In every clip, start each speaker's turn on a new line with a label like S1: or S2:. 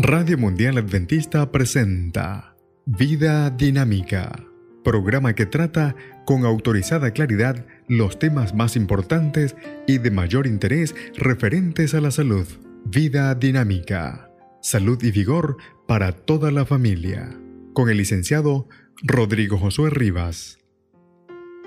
S1: Radio Mundial Adventista presenta Vida Dinámica, programa que trata con autorizada claridad los temas más importantes y de mayor interés referentes a la salud. Vida Dinámica, salud y vigor para toda la familia, con el licenciado Rodrigo Josué Rivas.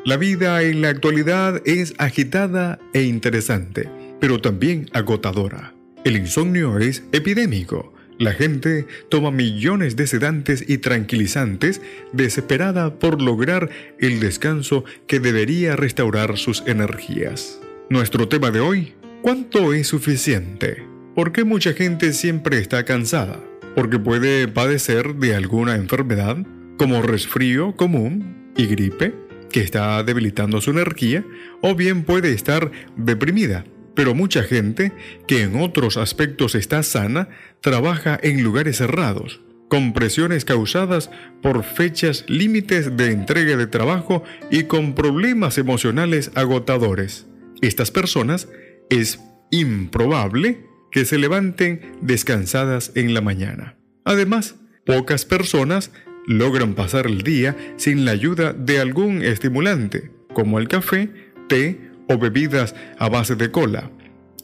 S1: La vida en la actualidad es agitada e interesante, pero también agotadora. El insomnio es epidémico la gente toma millones de sedantes y tranquilizantes desesperada por lograr el descanso que debería restaurar sus energías. Nuestro tema de hoy, ¿cuánto es suficiente? ¿Por qué mucha gente siempre está cansada? Porque puede padecer de alguna enfermedad como resfrío común y gripe que está debilitando su energía o bien puede estar deprimida pero mucha gente, que en otros aspectos está sana, trabaja en lugares cerrados, con presiones causadas por fechas límites de entrega de trabajo y con problemas emocionales agotadores. Estas personas es improbable que se levanten descansadas en la mañana. Además, pocas personas logran pasar el día sin la ayuda de algún estimulante, como el café, té o bebidas a base de cola.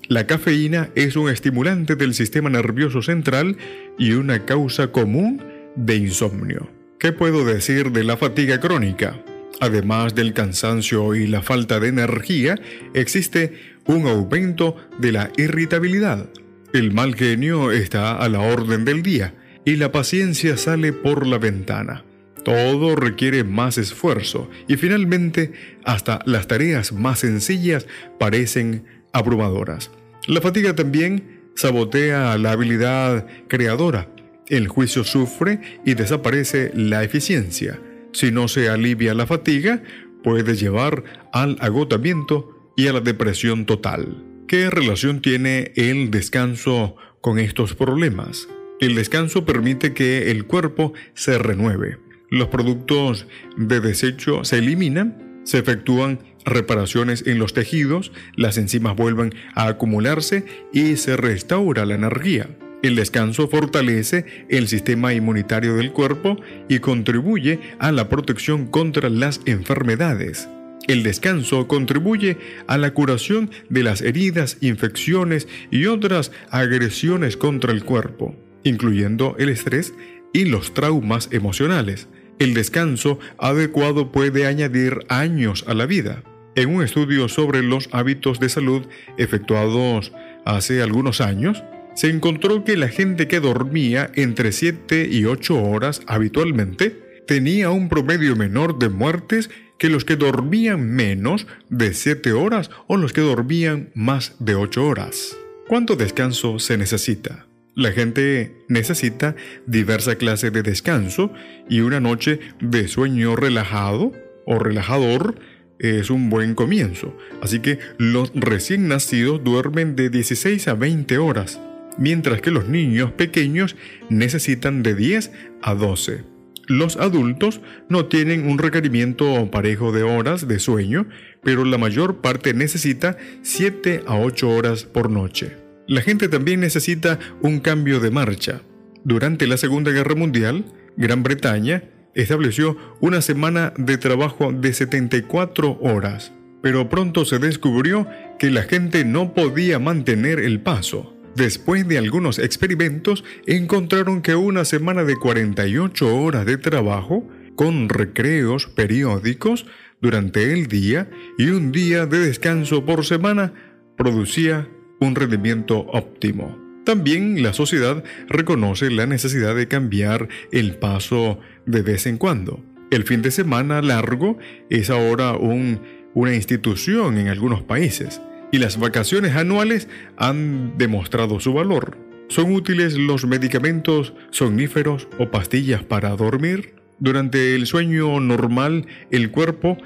S1: La cafeína es un estimulante del sistema nervioso central y una causa común de insomnio. ¿Qué puedo decir de la fatiga crónica? Además del cansancio y la falta de energía, existe un aumento de la irritabilidad. El mal genio está a la orden del día y la paciencia sale por la ventana. Todo requiere más esfuerzo y finalmente hasta las tareas más sencillas parecen abrumadoras. La fatiga también sabotea la habilidad creadora. El juicio sufre y desaparece la eficiencia. Si no se alivia la fatiga, puede llevar al agotamiento y a la depresión total. ¿Qué relación tiene el descanso con estos problemas? El descanso permite que el cuerpo se renueve los productos de desecho se eliminan, se efectúan reparaciones en los tejidos, las enzimas vuelven a acumularse y se restaura la energía. El descanso fortalece el sistema inmunitario del cuerpo y contribuye a la protección contra las enfermedades. El descanso contribuye a la curación de las heridas, infecciones y otras agresiones contra el cuerpo, incluyendo el estrés y los traumas emocionales. El descanso adecuado puede añadir años a la vida. En un estudio sobre los hábitos de salud efectuados hace algunos años, se encontró que la gente que dormía entre 7 y 8 horas habitualmente tenía un promedio menor de muertes que los que dormían menos de 7 horas o los que dormían más de 8 horas. ¿Cuánto descanso se necesita? La gente necesita diversa clase de descanso y una noche de sueño relajado o relajador es un buen comienzo. Así que los recién nacidos duermen de 16 a 20 horas, mientras que los niños pequeños necesitan de 10 a 12. Los adultos no tienen un requerimiento parejo de horas de sueño, pero la mayor parte necesita 7 a 8 horas por noche. La gente también necesita un cambio de marcha. Durante la Segunda Guerra Mundial, Gran Bretaña estableció una semana de trabajo de 74 horas, pero pronto se descubrió que la gente no podía mantener el paso. Después de algunos experimentos, encontraron que una semana de 48 horas de trabajo, con recreos periódicos durante el día y un día de descanso por semana, producía un rendimiento óptimo. También la sociedad reconoce la necesidad de cambiar el paso de vez en cuando. El fin de semana largo es ahora una institución en algunos países y las vacaciones anuales han demostrado su valor. ¿Son útiles los medicamentos somníferos o pastillas para dormir? Durante el sueño normal, el cuerpo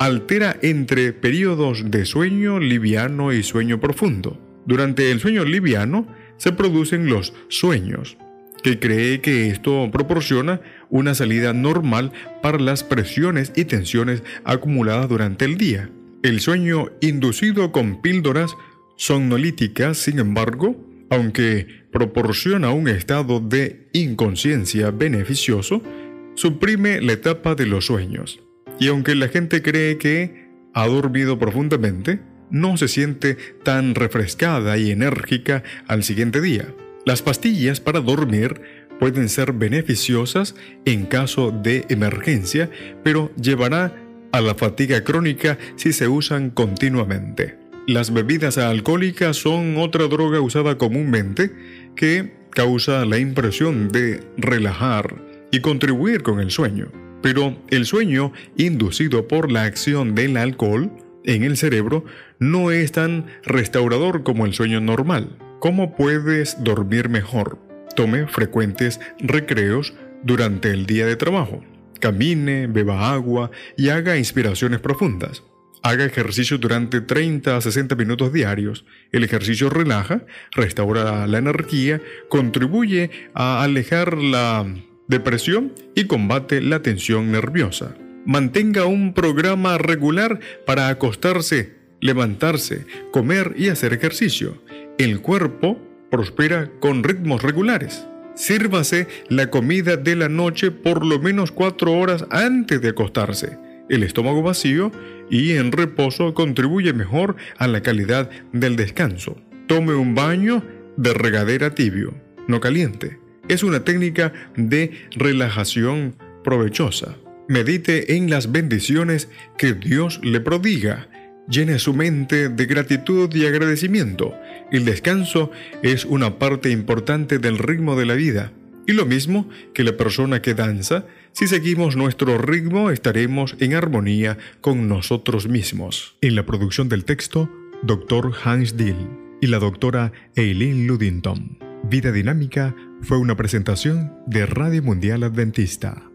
S1: altera entre periodos de sueño liviano y sueño profundo. Durante el sueño liviano se producen los sueños, que cree que esto proporciona una salida normal para las presiones y tensiones acumuladas durante el día. El sueño inducido con píldoras somnolíticas, sin embargo, aunque proporciona un estado de inconsciencia beneficioso, suprime la etapa de los sueños. Y aunque la gente cree que ha dormido profundamente, no se siente tan refrescada y enérgica al siguiente día. Las pastillas para dormir pueden ser beneficiosas en caso de emergencia, pero llevará a la fatiga crónica si se usan continuamente. Las bebidas alcohólicas son otra droga usada comúnmente que causa la impresión de relajar y contribuir con el sueño. Pero el sueño inducido por la acción del alcohol en el cerebro no es tan restaurador como el sueño normal. ¿Cómo puedes dormir mejor? Tome frecuentes recreos durante el día de trabajo. Camine, beba agua y haga inspiraciones profundas. Haga ejercicio durante 30 a 60 minutos diarios. El ejercicio relaja, restaura la energía, contribuye a alejar la depresión y combate la tensión nerviosa. Mantenga un programa regular para acostarse, levantarse, comer y hacer ejercicio. El cuerpo prospera con ritmos regulares. Sírvase la comida de la noche por lo menos cuatro horas antes de acostarse. El estómago vacío y en reposo contribuye mejor a la calidad del descanso. Tome un baño de regadera tibio, no caliente. Es una técnica de relajación provechosa. Medite en las bendiciones que Dios le prodiga llene su mente de gratitud y agradecimiento. El descanso es una parte importante del ritmo de la vida. Y lo mismo que la persona que danza, si seguimos nuestro ritmo estaremos en armonía con nosotros mismos. En la producción del texto, Dr. Hans Dill y la doctora Eileen Ludington. Vida Dinámica fue una presentación de Radio Mundial Adventista